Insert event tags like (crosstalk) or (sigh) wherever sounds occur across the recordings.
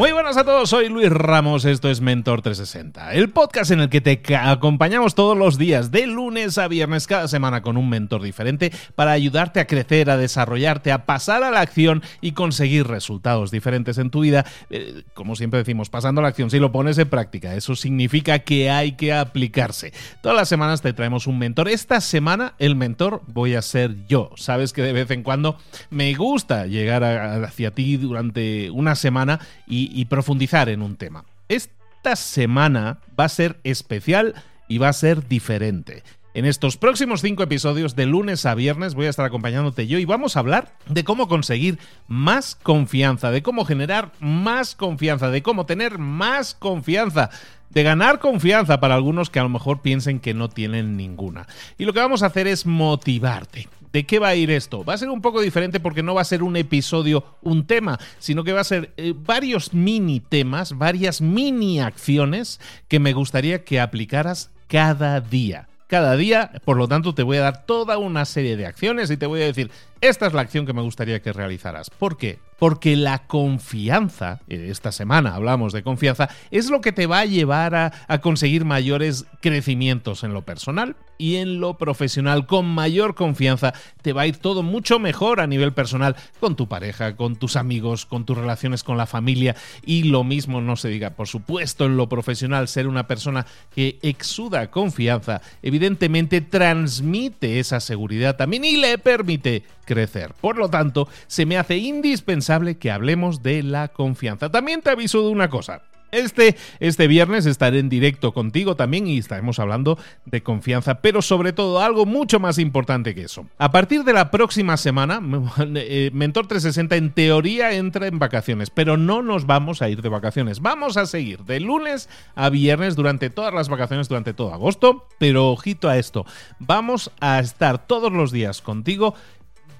Muy buenas a todos, soy Luis Ramos, esto es Mentor 360, el podcast en el que te acompañamos todos los días, de lunes a viernes, cada semana con un mentor diferente para ayudarte a crecer, a desarrollarte, a pasar a la acción y conseguir resultados diferentes en tu vida. Eh, como siempre decimos, pasando a la acción, si lo pones en práctica, eso significa que hay que aplicarse. Todas las semanas te traemos un mentor. Esta semana el mentor voy a ser yo. Sabes que de vez en cuando me gusta llegar hacia ti durante una semana y y, profundizar en un tema. Esta semana va a ser especial y va a ser diferente. En estos próximos cinco episodios, de lunes a viernes, voy a estar acompañándote yo y vamos a hablar de cómo conseguir más confianza, de cómo generar más confianza, de cómo tener más confianza, de ganar confianza para algunos que a lo mejor piensen que no tienen ninguna. Y lo que vamos a hacer es motivarte. ¿De qué va a ir esto? Va a ser un poco diferente porque no va a ser un episodio, un tema, sino que va a ser eh, varios mini temas, varias mini acciones que me gustaría que aplicaras cada día cada día. Por lo tanto, te voy a dar toda una serie de acciones y te voy a decir, esta es la acción que me gustaría que realizaras. ¿Por qué? Porque la confianza, eh, esta semana hablamos de confianza, es lo que te va a llevar a, a, conseguir mayores crecimientos en lo personal y en lo profesional. Con mayor confianza te va a ir todo mucho mejor a nivel personal, con tu pareja, con tus amigos, con tus relaciones con la familia y lo mismo no se diga, por supuesto, en lo profesional, ser una persona que exuda confianza, evidentemente transmite esa seguridad también y le permite crecer. Por lo tanto, se me hace indispensable que hablemos de la confianza. También te aviso de una cosa. Este, este viernes estaré en directo contigo también y estaremos hablando de confianza, pero sobre todo algo mucho más importante que eso. A partir de la próxima semana, (laughs) eh, Mentor 360 en teoría entra en vacaciones, pero no nos vamos a ir de vacaciones. Vamos a seguir de lunes a viernes durante todas las vacaciones, durante todo agosto, pero ojito a esto, vamos a estar todos los días contigo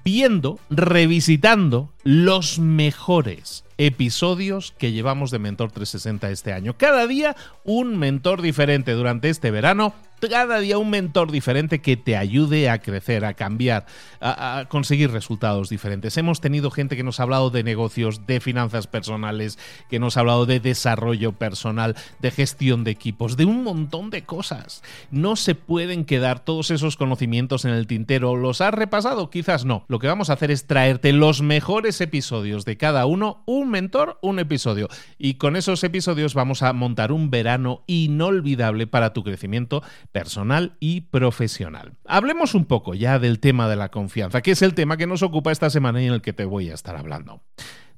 viendo, revisitando los mejores episodios que llevamos de Mentor 360 este año. Cada día un mentor diferente durante este verano cada día un mentor diferente que te ayude a crecer, a cambiar, a, conseguir resultados diferentes. Hemos tenido gente que nos ha hablado de negocios, de finanzas personales, que nos ha hablado de desarrollo personal, de gestión de equipos, de un montón de cosas. No se pueden quedar todos esos conocimientos en el tintero. ¿Los has repasado? Quizás no. Lo que vamos a hacer es traerte los mejores episodios de cada uno, un mentor, un episodio. Y con esos episodios vamos a montar un verano inolvidable para tu crecimiento personal y profesional. Hablemos un poco ya del tema de la confianza, que es el tema que nos ocupa esta semana y en el que te voy a estar hablando.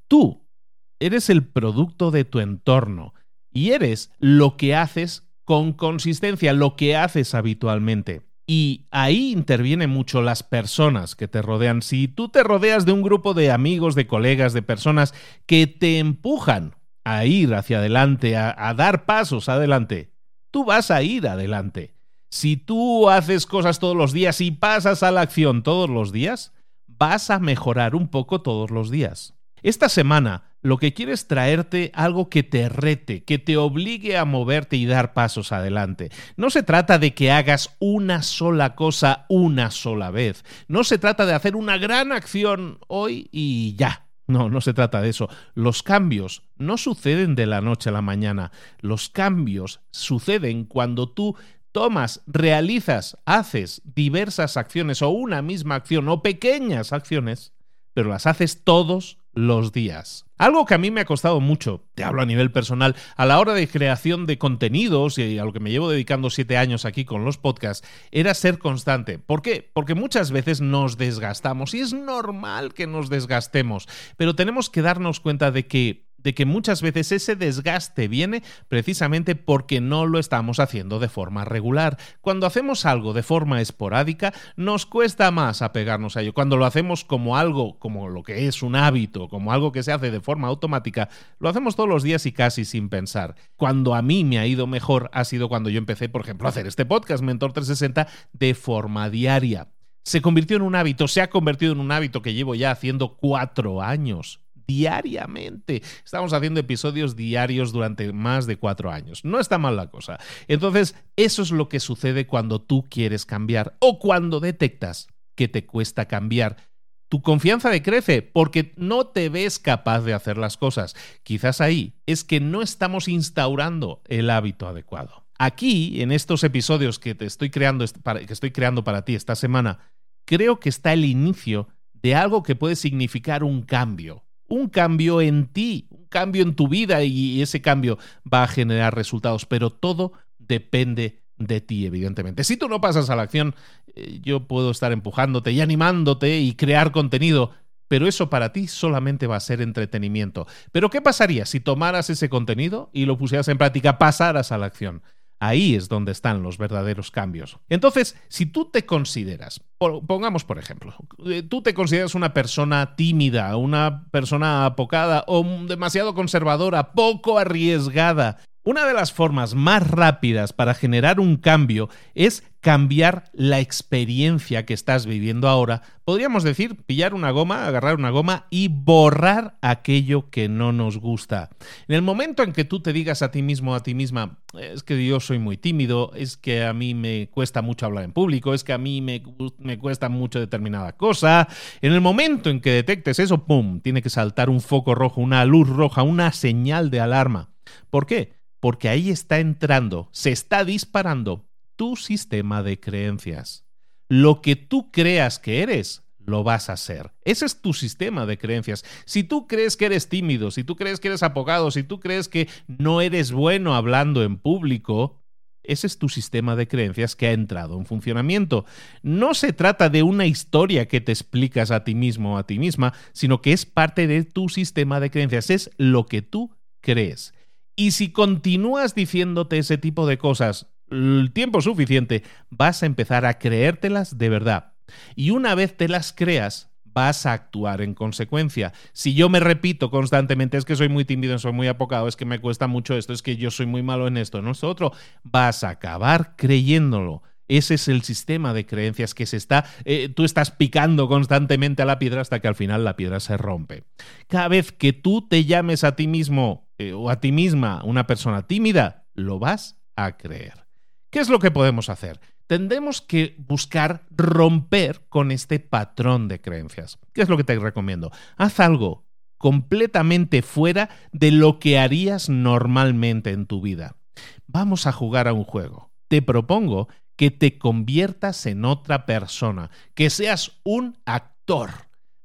Tú eres el producto de tu entorno y eres lo que haces con consistencia, lo que haces habitualmente. Y ahí intervienen mucho las personas que te rodean. Si tú te rodeas de un grupo de amigos, de colegas, de personas que te empujan a ir hacia adelante, a, a dar pasos adelante, tú vas a ir adelante. Si tú haces cosas todos los días y pasas a la acción todos los días, vas a mejorar un poco todos los días. Esta semana lo que quiero es traerte algo que te rete, que te obligue a moverte y dar pasos adelante. No se trata de que hagas una sola cosa una sola vez. No se trata de hacer una gran acción hoy y ya. No, no se trata de eso. Los cambios no suceden de la noche a la mañana. Los cambios suceden cuando tú tomas, realizas, haces diversas acciones o una misma acción o pequeñas acciones, pero las haces todos los días. Algo que a mí me ha costado mucho, te hablo a nivel personal, a la hora de creación de contenidos y a lo que me llevo dedicando siete años aquí con los podcasts, era ser constante. ¿Por qué? Porque muchas veces nos desgastamos y es normal que nos desgastemos, pero tenemos que darnos cuenta de que de que muchas veces ese desgaste viene precisamente porque no lo estamos haciendo de forma regular. Cuando hacemos algo de forma esporádica, nos cuesta más apegarnos a ello. Cuando lo hacemos como algo, como lo que es un hábito, como algo que se hace de forma automática, lo hacemos todos los días y casi sin pensar. Cuando a mí me ha ido mejor ha sido cuando yo empecé, por ejemplo, a hacer este podcast Mentor 360 de forma diaria. Se convirtió en un hábito, se ha convertido en un hábito que llevo ya haciendo cuatro años diariamente. Estamos haciendo episodios diarios durante más de cuatro años. No está mal la cosa. Entonces, eso es lo que sucede cuando tú quieres cambiar o cuando detectas que te cuesta cambiar. Tu confianza decrece porque no te ves capaz de hacer las cosas. Quizás ahí es que no estamos instaurando el hábito adecuado. Aquí, en estos episodios que te estoy creando, que estoy creando para ti esta semana, creo que está el inicio de algo que puede significar un cambio, un cambio en ti, un cambio en tu vida y ese cambio va a generar resultados, pero todo depende de ti, evidentemente. Si tú no pasas a la acción, eh, yo puedo estar empujándote y animándote y crear contenido, pero eso para ti solamente va a ser entretenimiento. Pero ¿qué pasaría si tomaras ese contenido y lo pusieras en práctica, pasaras a la acción? Ahí es donde están los verdaderos cambios. Entonces, si tú te consideras, pongamos por ejemplo, eh, tú te consideras una persona tímida, una persona apocada o demasiado conservadora, poco arriesgada, una de las formas más rápidas para generar un cambio es cambiar la experiencia que estás viviendo ahora. Podríamos decir, pillar una goma, agarrar una goma y borrar aquello que no nos gusta. En el momento en que tú te digas a ti mismo, o a ti misma, es que yo soy muy tímido, es que a mí me cuesta mucho hablar en público, es que a mí me, me cuesta mucho determinada cosa, en el momento en que detectes eso, ¡pum!, tiene que saltar un foco rojo, una luz roja, una señal de alarma. ¿Por qué? Porque ahí está entrando, se está disparando tu sistema de creencias. Lo que tú creas que eres, lo vas a ser. Ese es tu sistema de creencias. Si tú crees que eres tímido, si tú crees que eres apocado, si tú crees que no eres bueno hablando en público, ese es tu sistema de creencias que ha entrado en funcionamiento. No se trata de una historia que te explicas a ti mismo o a ti misma, sino que es parte de tu sistema de creencias, es lo que tú crees. Y si continúas diciéndote ese tipo de cosas el tiempo suficiente, vas a empezar a creértelas de verdad. Y una vez te las creas, vas a actuar en consecuencia. Si yo me repito constantemente, es que soy muy tímido, soy muy apocado, es que me cuesta mucho esto, es que yo soy muy malo en esto, no es otro, vas a acabar creyéndolo. Ese es el sistema de creencias que se está, eh, tú estás picando constantemente a la piedra hasta que al final la piedra se rompe. Cada vez que tú te llames a ti mismo eh, o a ti misma una persona tímida, lo vas a creer. ¿Qué es lo que podemos hacer? Tendremos que buscar romper con este patrón de creencias. ¿Qué es lo que te recomiendo? Haz algo completamente fuera de lo que harías normalmente en tu vida. Vamos a jugar a un juego. Te propongo que te conviertas en otra persona, que seas un actor.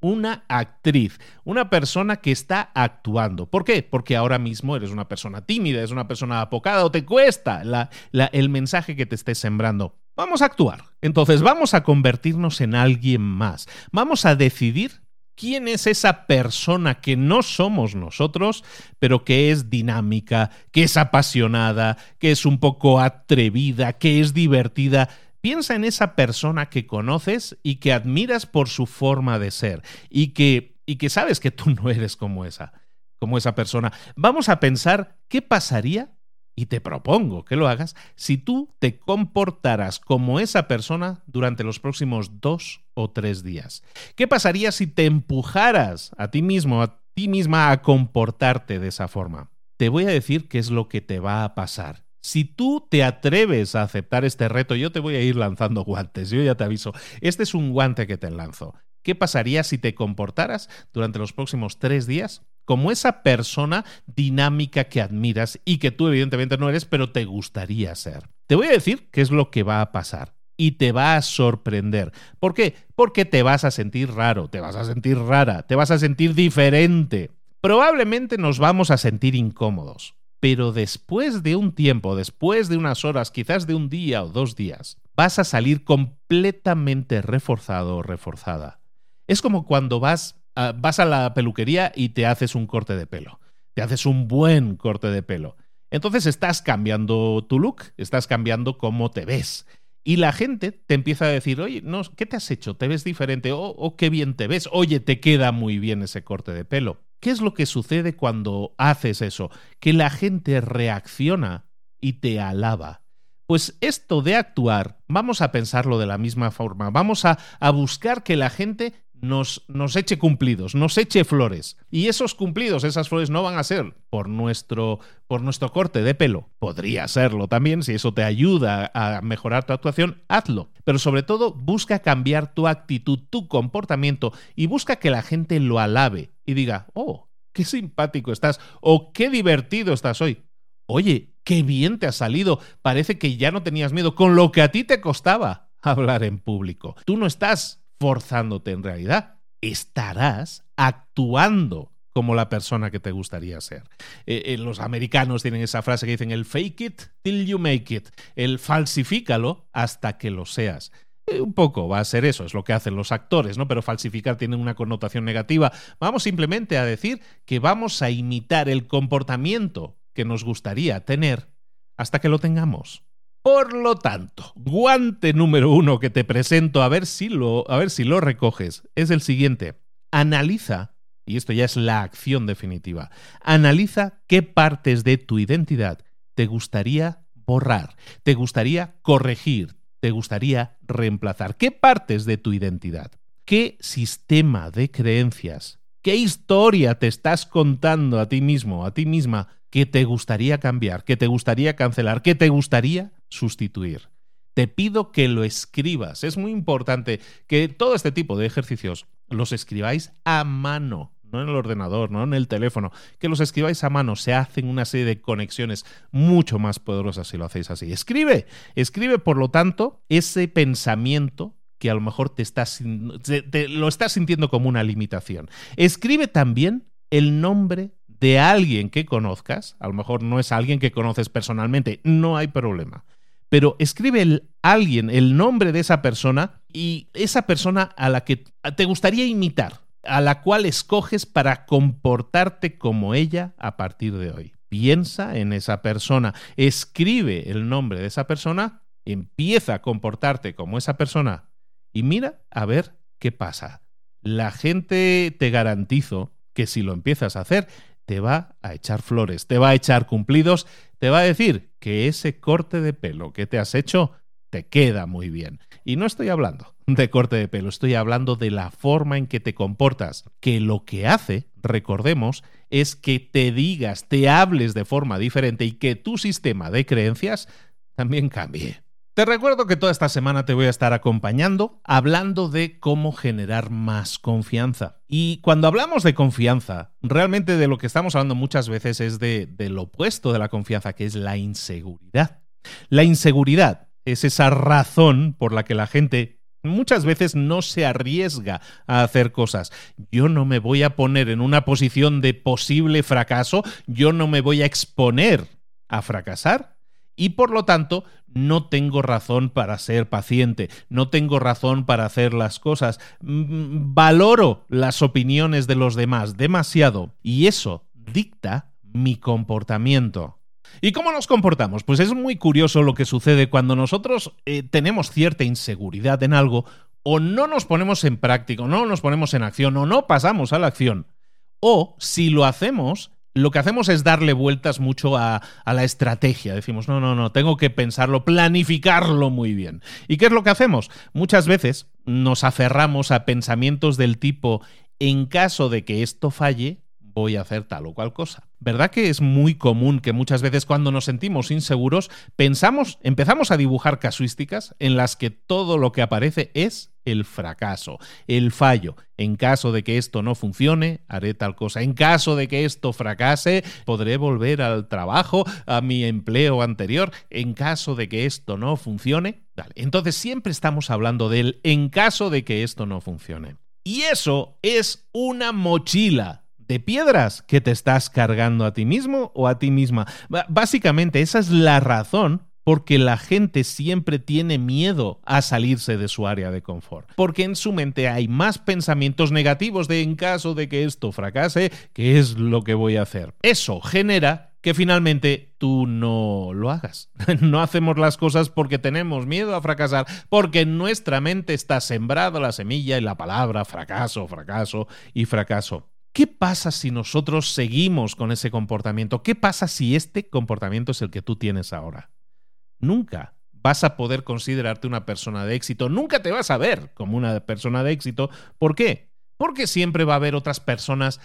Una actriz, una persona que está actuando. ¿Por qué? Porque ahora mismo eres una persona tímida, es una persona apocada o te cuesta el mensaje que te estés sembrando. Vamos a actuar. Entonces vamos a convertirnos en alguien más. Vamos a decidir quién es esa persona que no somos nosotros, pero que es dinámica, que es apasionada, que es un poco atrevida, que es divertida. Piensa en esa persona que conoces y que admiras por su forma de ser y que, y que sabes que tú no eres como esa, como esa persona. Vamos a pensar qué pasaría y te propongo que lo hagas si tú te comportaras como esa persona durante los próximos dos o tres días. ¿Qué pasaría si te empujaras a ti mismo, a ti misma a comportarte de esa forma? Te voy a decir qué es lo que te va a pasar. Si tú te atreves a aceptar este reto, yo te voy a ir lanzando (laughs) guantes, yo ya te aviso. Este es un guante que te lanzo. ¿Qué pasaría si te comportaras durante los próximos tres días como esa persona dinámica que admiras y que tú evidentemente no eres, pero te gustaría ser. Te voy a decir qué es lo que va a pasar y te va a sorprender. ¿Por qué? Porque te vas a sentir raro, te vas a sentir rara, te vas a sentir diferente. Probablemente nos vamos a sentir incómodos, pero después de un tiempo, después de unas horas, quizás de un día o dos días, vas a salir completamente reforzado o reforzada. Es como cuando vas Ah, vas a la peluquería y te haces un corte de pelo. Te haces un buen corte de pelo. Entonces estás cambiando tu look, estás cambiando cómo te ves. Y la gente te empieza a decir, oye, no, ¿qué te has hecho? ¿Te ves diferente? Oh, oh, qué bien te ves. Oye, te queda muy bien ese corte de pelo. ¿Qué es lo que sucede cuando haces eso? Que la gente reacciona y te alaba. Pues esto de actuar, vamos a pensarlo de la misma forma. Vamos a, a buscar que la gente nos, nos, eche cumplidos, nos eche flores. Y esos cumplidos, esas flores no van a ser por nuestro, por nuestro corte de pelo. Podría serlo también, si eso te ayuda a mejorar tu actuación, hazlo. Pero sobre todo, busca cambiar tu actitud, tu comportamiento y busca que la gente lo alabe y diga, oh, qué simpático estás o qué divertido estás hoy. Oye, qué bien te ha salido. Parece que ya no tenías miedo con lo que a ti te costaba hablar en público. Tú no estás forzándote en realidad. Estarás actuando como la persona que te gustaría ser. Eh, eh, los americanos tienen esa frase que dicen el fake it till you make it, el falsifícalo hasta que lo seas. Eh, un poco va a ser eso, es lo que hacen los actores, ¿no? Pero falsificar tiene una connotación negativa. Vamos simplemente a decir que vamos a imitar el comportamiento que nos gustaría tener hasta que lo tengamos. Por lo tanto, guante número uno que te presento, a ver si lo, a ver si lo recoges, es el siguiente. Analiza, y esto ya es la acción definitiva, analiza qué partes de tu identidad te gustaría borrar, te gustaría corregir, te gustaría reemplazar. ¿Qué partes de tu identidad? ¿Qué sistema de creencias? ¿Qué historia te estás contando a ti mismo, a ti misma, que te gustaría cambiar, que te gustaría cancelar, que te gustaría sustituir. Te pido que lo escribas. Es muy importante que todo este tipo de ejercicios los escribáis a mano, no en el ordenador, no en el teléfono, que los escribáis a mano. Se hacen una serie de conexiones mucho más poderosas si lo hacéis así. Escribe, escribe, por lo tanto, ese pensamiento que a lo mejor te estás, lo estás sintiendo como una limitación. Escribe también el nombre de alguien que conozcas, a lo mejor no es alguien que conoces personalmente, no hay problema, pero escribe el, alguien, el nombre de esa persona y esa persona a la que te gustaría imitar, a la cual escoges para comportarte como ella a partir de hoy. Piensa en esa persona, escribe el nombre de esa persona, empieza a comportarte como esa persona y mira a ver qué pasa. La gente te garantizo que si lo empiezas a hacer, te va a echar flores, te va a echar cumplidos, te va a decir que ese corte de pelo que te has hecho te queda muy bien. Y no estoy hablando de corte de pelo, estoy hablando de la forma en que te comportas, que lo que hace, recordemos, es que te digas, te hables de forma diferente y que tu sistema de creencias también cambie. Te recuerdo que toda esta semana te voy a estar acompañando hablando de cómo generar más confianza. Y cuando hablamos de confianza, realmente de lo que estamos hablando muchas veces es de, del opuesto de la confianza, que es la inseguridad. La inseguridad es esa razón por la que la gente muchas veces no se arriesga a hacer cosas. Yo no me voy a poner en una posición de posible fracaso, yo no me voy a exponer a fracasar y por lo tanto no tengo razón para ser paciente, no tengo razón para hacer las cosas, mm, valoro las opiniones de los demás demasiado y eso dicta mi comportamiento. ¿Y cómo nos comportamos? Pues es muy curioso lo que sucede cuando nosotros eh, tenemos cierta inseguridad en algo o no nos ponemos en práctica, o no nos ponemos en acción, o no pasamos a la acción. O si lo hacemos, lo que hacemos es darle vueltas mucho a, la estrategia. Decimos, no, no, no, tengo que pensarlo, planificarlo muy bien. ¿Y qué es lo que hacemos? Muchas veces nos aferramos a pensamientos del tipo, en caso de que esto falle, voy a hacer tal o cual cosa. ¿Verdad que es muy común que muchas veces cuando nos sentimos inseguros pensamos, empezamos a dibujar casuísticas en las que todo lo que aparece es el fracaso, el fallo. En caso de que esto no funcione, haré tal cosa. En caso de que esto fracase, podré volver al trabajo, a mi empleo anterior. En caso de que esto no funcione. Entonces siempre estamos hablando del en caso de que esto no funcione. Y eso es una mochila de piedras que te estás cargando a ti mismo o a ti misma. básicamente, esa es la razón porque la gente siempre tiene miedo a salirse de su área de confort. Porque en su mente hay más pensamientos negativos de en caso de que esto fracase, ¿qué es lo que voy a hacer? Eso genera que finalmente tú no lo hagas. (laughs) no hacemos las cosas porque tenemos miedo a fracasar, porque en nuestra mente está sembrada la semilla y la palabra fracaso, fracaso y fracaso. ¿Qué pasa si nosotros seguimos con ese comportamiento? ¿Qué pasa si este comportamiento es el que tú tienes ahora? Nunca vas a poder considerarte una persona de éxito, nunca te vas a ver como una persona de éxito. ¿Por qué? Porque siempre va a haber otras personas,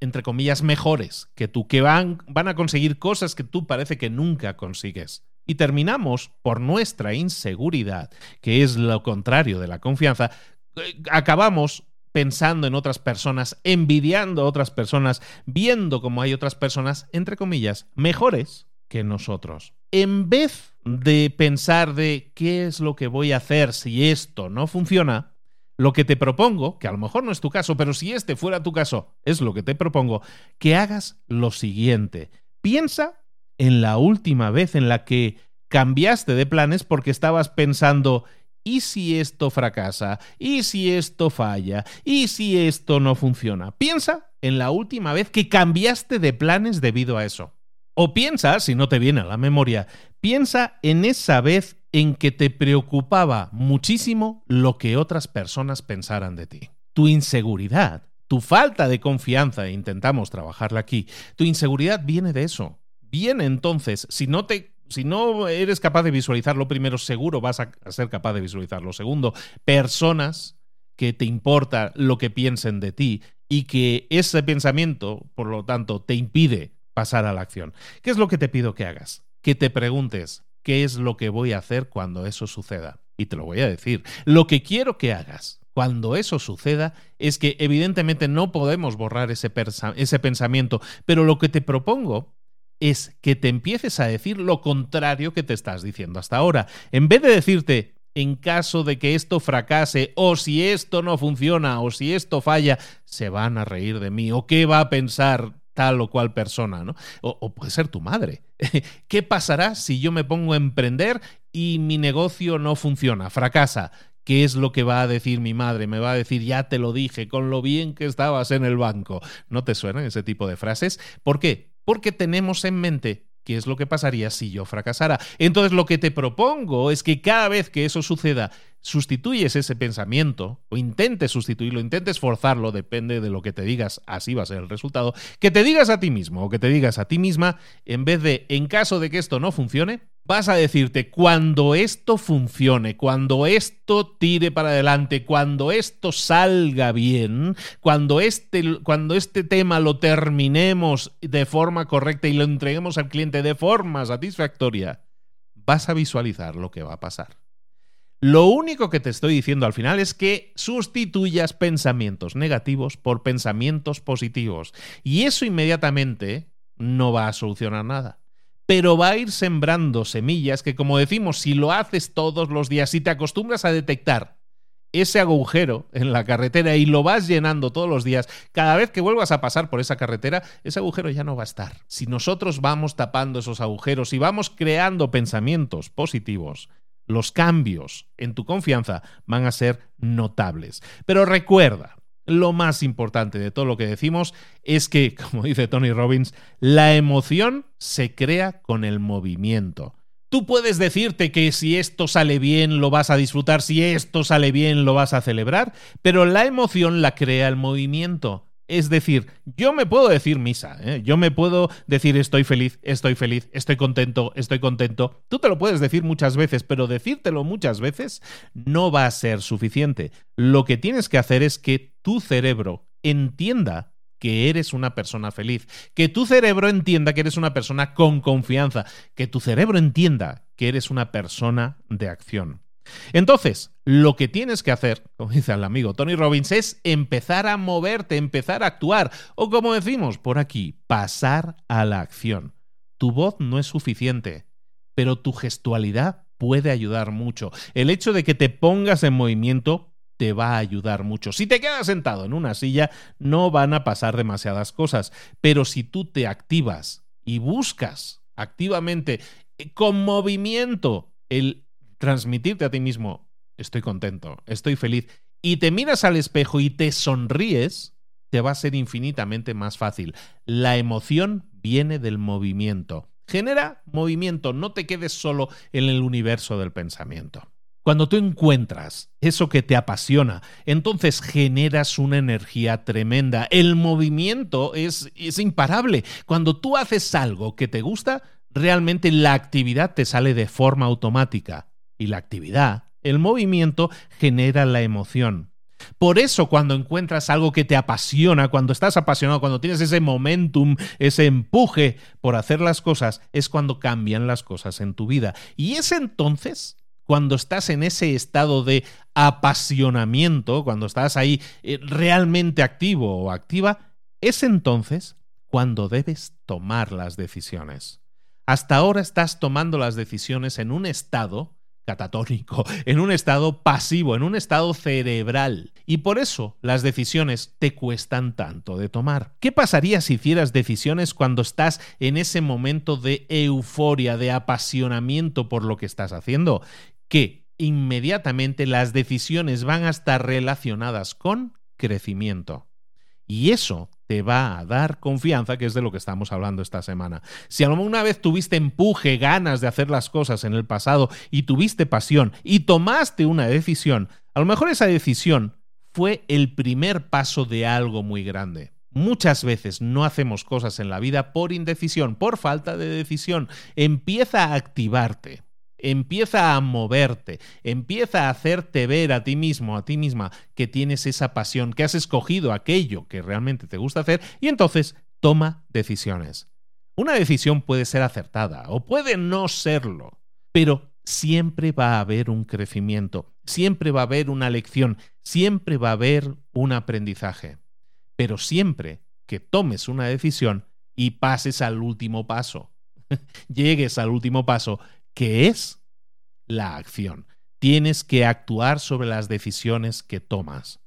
entre comillas, mejores que tú, que van, van a conseguir cosas que tú parece que nunca consigues. Y terminamos por nuestra inseguridad, que es lo contrario de la confianza, eh, acabamos pensando en otras personas, envidiando a otras personas, viendo cómo hay otras personas, entre comillas, mejores que nosotros. En vez de pensar de qué es lo que voy a hacer si esto no funciona, lo que te propongo, que a lo mejor no es tu caso, pero si este fuera tu caso, es lo que te propongo, que hagas lo siguiente. Piensa en la última vez en la que cambiaste de planes porque estabas pensando ¿Y si esto fracasa? ¿Y si esto falla? ¿Y si esto no funciona? Piensa en la última vez que cambiaste de planes debido a eso. O piensa, si no te viene a la memoria, piensa en esa vez en que te preocupaba muchísimo lo que otras personas pensaran de ti. Tu inseguridad, tu falta de confianza, e intentamos trabajarla aquí, tu inseguridad viene de eso. Viene entonces, si no te si no eres capaz de visualizarlo primero, seguro vas a ser capaz de visualizarlo. Segundo, personas que te importa lo que piensen de ti y que ese pensamiento, por lo tanto, te impide pasar a la acción. ¿Qué es lo que te pido que hagas? Que te preguntes, ¿qué es lo que voy a hacer cuando eso suceda? Y te lo voy a decir. Lo que quiero que hagas cuando eso suceda es que evidentemente no podemos borrar ese, ese pensamiento, pero lo que te propongo es que te empieces a decir lo contrario que te estás diciendo hasta ahora. En vez de decirte, en caso de que esto fracase, o si esto no funciona, o si esto falla, se van a reír de mí, o qué va a pensar tal o cual persona, ¿no? O, o puede ser tu madre. (laughs) ¿Qué pasará si yo me pongo a emprender y mi negocio no funciona, fracasa? ¿Qué es lo que va a decir mi madre? Me va a decir, ya te lo dije, con lo bien que estabas en el banco. ¿No te suenan ese tipo de frases? ¿Por qué? Porque tenemos en mente qué es lo que pasaría si yo fracasara. Entonces lo que te propongo es que cada vez que eso suceda, sustituyes ese pensamiento o intentes sustituirlo, intentes forzarlo, depende de lo que te digas, así va a ser el resultado, que te digas a ti mismo o que te digas a ti misma, en vez de en caso de que esto no funcione, vas a decirte cuando esto funcione, cuando esto tire para adelante, cuando esto salga bien, cuando este, cuando este tema lo terminemos de forma correcta y lo entreguemos al cliente de forma satisfactoria, vas a visualizar lo que va a pasar. Lo único que te estoy diciendo al final es que sustituyas pensamientos negativos por pensamientos positivos. Y eso inmediatamente no va a solucionar nada. Pero va a ir sembrando semillas que, como decimos, si lo haces todos los días, si te acostumbras a detectar ese agujero en la carretera y lo vas llenando todos los días, cada vez que vuelvas a pasar por esa carretera, ese agujero ya no va a estar. Si nosotros vamos tapando esos agujeros y vamos creando pensamientos positivos, los cambios en tu confianza van a ser notables. Pero recuerda, lo más importante de todo lo que decimos es que, (laughs) como dice Tony Robbins, la emoción se crea con el movimiento. Tú puedes decirte que si esto sale bien lo vas a disfrutar, si esto sale bien lo vas a celebrar, pero la emoción la crea el movimiento. Es decir, yo me puedo decir misa, ¿eh? yo me puedo decir estoy feliz, estoy feliz, estoy contento, estoy contento. Tú te lo puedes decir muchas veces, pero decírtelo muchas veces no va a ser suficiente. Lo que tienes que hacer es que tu cerebro entienda que eres una persona feliz, que tu cerebro entienda que eres una persona con confianza, que tu cerebro entienda que eres una persona de acción. Entonces, lo que tienes que hacer, (laughs) como dice el amigo Tony Robbins, es empezar a moverte, empezar a actuar, o como decimos por aquí, pasar a la acción. Tu voz no es suficiente, pero tu gestualidad puede ayudar mucho. El hecho de que te pongas en movimiento te va a ayudar mucho. Si te quedas sentado en una silla, no van a pasar demasiadas cosas, pero si tú te activas y buscas activamente eh, con movimiento el transmitirte a ti mismo, estoy contento, estoy feliz, y te miras al espejo y te sonríes, te va a ser infinitamente más fácil. La emoción viene del movimiento. Genera movimiento, no te quedes solo en el universo del pensamiento. Cuando tú encuentras eso que te apasiona, entonces generas una energía tremenda. El movimiento es, es, imparable. Cuando tú haces algo que te gusta, realmente la actividad te sale de forma automática. Y la actividad, el movimiento, genera la emoción. Por eso cuando encuentras algo que te apasiona, cuando estás apasionado, cuando tienes ese momentum, ese empuje por hacer las cosas, es cuando cambian las cosas en tu vida. Y es entonces cuando estás en ese estado de apasionamiento, cuando estás ahí eh, realmente activo o activa, es entonces cuando debes tomar las decisiones. Hasta ahora estás tomando las decisiones en un estado catatónico, (laughs) en un estado pasivo, en un estado cerebral. Y por eso las decisiones te cuestan tanto de tomar. ¿Qué pasaría si hicieras decisiones cuando estás en ese momento de euforia, de apasionamiento por lo que estás haciendo? Que inmediatamente las decisiones van a estar relacionadas con crecimiento. Y eso te va a dar confianza, que es de lo que estamos hablando esta semana. Si alguna vez tuviste empuje, ganas de hacer las cosas en el pasado y tuviste pasión y tomaste una decisión, a lo mejor esa decisión fue el primer paso de algo muy grande. Muchas veces no hacemos cosas en la vida por indecisión, por falta de decisión. Empieza a activarte empieza a moverte, empieza a hacerte ver a ti mismo, a ti misma, que tienes esa pasión, que has escogido aquello que realmente te gusta hacer y entonces toma decisiones. Una decisión puede ser acertada o puede no serlo, pero siempre va a haber un crecimiento, siempre va a haber una lección, siempre va a haber un aprendizaje. Pero siempre que tomes una decisión y pases al último paso, (laughs) llegues al último paso, que es la acción. Tienes que actuar sobre las decisiones que tomas.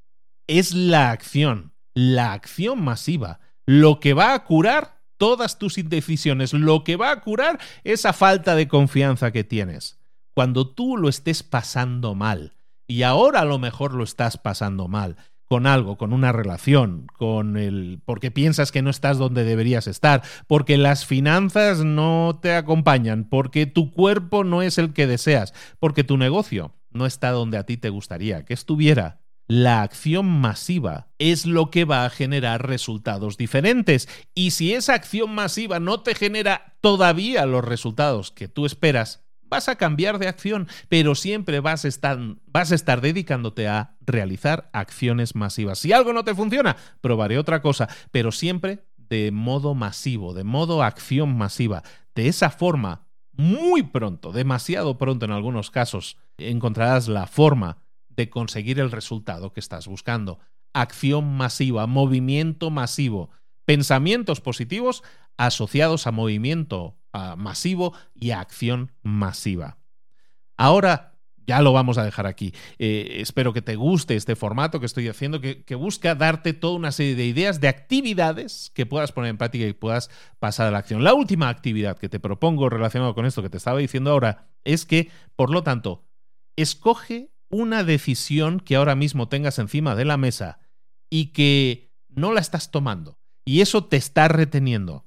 Es la acción, la acción masiva, lo que va a curar todas tus indecisiones, lo que va a curar esa falta de confianza que tienes. Cuando tú lo estés pasando mal, y ahora a lo mejor lo estás pasando mal, con algo, con una relación, con el porque piensas que no estás donde deberías estar, porque las finanzas no te acompañan, porque tu cuerpo no es el que deseas, porque tu negocio no está donde a ti te gustaría que estuviera. La acción masiva es lo que va a generar resultados diferentes. Y si esa acción masiva no te genera todavía los resultados que tú esperas, vas a cambiar de acción, pero siempre vas a, estar, vas a estar dedicándote a realizar acciones masivas. Si algo no te funciona, probaré otra cosa, pero siempre de modo masivo, de modo acción masiva. De esa forma, muy pronto, demasiado pronto en algunos casos, encontrarás la forma de conseguir el resultado que estás buscando. Acción masiva, movimiento masivo, pensamientos positivos asociados a movimiento masivo y a acción masiva. Ahora, ya lo vamos a dejar aquí. Eh, espero que te guste este formato que estoy haciendo, que, que, busca darte toda una serie de ideas, de actividades que puedas poner en práctica y puedas pasar a la acción. La última actividad que te propongo relacionado con esto que te estaba diciendo ahora es que, por lo tanto, escoge una decisión que ahora mismo tengas encima de la mesa y que no la estás tomando y eso te está reteniendo.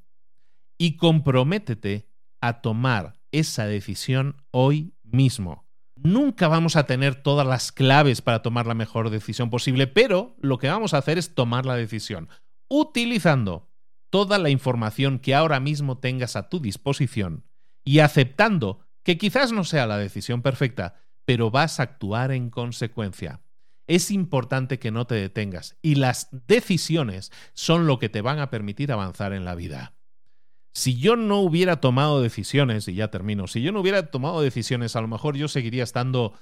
Y comprométete a tomar esa decisión hoy mismo. Nunca vamos a tener todas las claves para tomar la mejor decisión posible, pero lo que vamos a hacer es tomar la decisión utilizando toda la información que ahora mismo tengas a tu disposición y aceptando que quizás no sea la decisión perfecta, pero vas a actuar en consecuencia. Es importante que no te detengas y las decisiones son lo que te van a permitir avanzar en la vida. Si yo no hubiera tomado decisiones, y ya termino, si yo no hubiera tomado decisiones, a lo mejor yo seguiría estando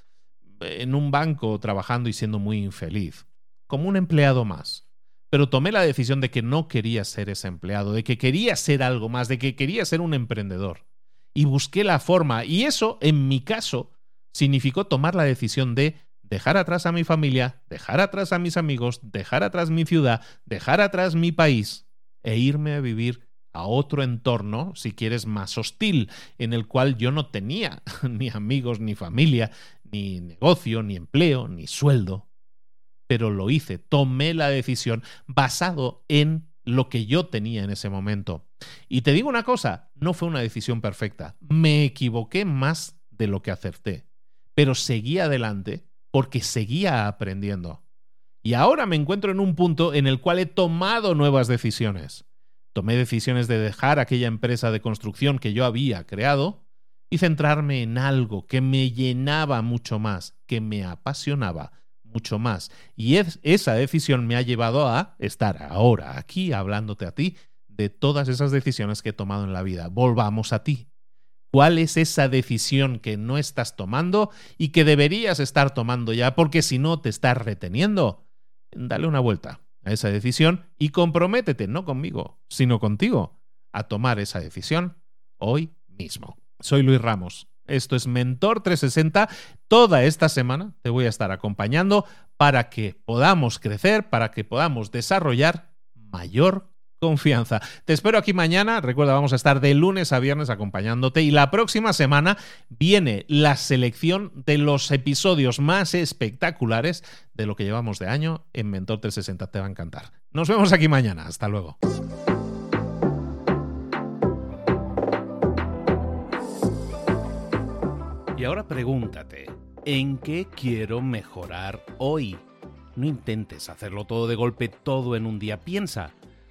en un banco trabajando y siendo muy infeliz, como un empleado más. Pero tomé la decisión de que no quería ser ese empleado, de que quería ser algo más, de que quería ser un emprendedor. Y busqué la forma, y eso, en mi caso, significó tomar la decisión de dejar atrás a mi familia, dejar atrás a mis amigos, dejar atrás mi ciudad, dejar atrás mi país e irme a vivir a otro entorno, si quieres, más hostil, en el cual yo no tenía (laughs) ni amigos, ni familia, ni negocio, ni empleo, ni sueldo. Pero lo hice, tomé la decisión basado en lo que yo tenía en ese momento. Y te digo una cosa, no fue una decisión perfecta. Me equivoqué más de lo que acerté pero seguí adelante porque seguía aprendiendo. Y ahora me encuentro en un punto en el cual he tomado nuevas decisiones. Tomé decisiones de dejar aquella empresa de construcción que yo había creado y centrarme en algo que me llenaba mucho más, que me apasionaba mucho más. Y esa decisión me ha llevado a estar ahora aquí hablándote a ti de todas esas decisiones que he tomado en la vida. Volvamos a ti. ¿Cuál es esa decisión que no estás tomando y que deberías estar tomando ya? Porque si no te estás reteniendo, dale una vuelta a esa decisión y comprométete, no conmigo, sino contigo, a tomar esa decisión hoy mismo. Soy Luis Ramos. Esto es Mentor 360. Toda esta semana te voy a estar acompañando para que podamos crecer, para que podamos desarrollar mayor confianza. Te espero aquí mañana. Recuerda, vamos a estar de lunes a viernes acompañándote y la próxima semana viene la selección de los episodios más espectaculares de lo que llevamos de año en Mentor 360. Te va a encantar. Nos vemos aquí mañana. Hasta luego. Y ahora pregúntate, ¿en qué quiero mejorar hoy? No intentes hacerlo todo de golpe, todo en un día. Piensa.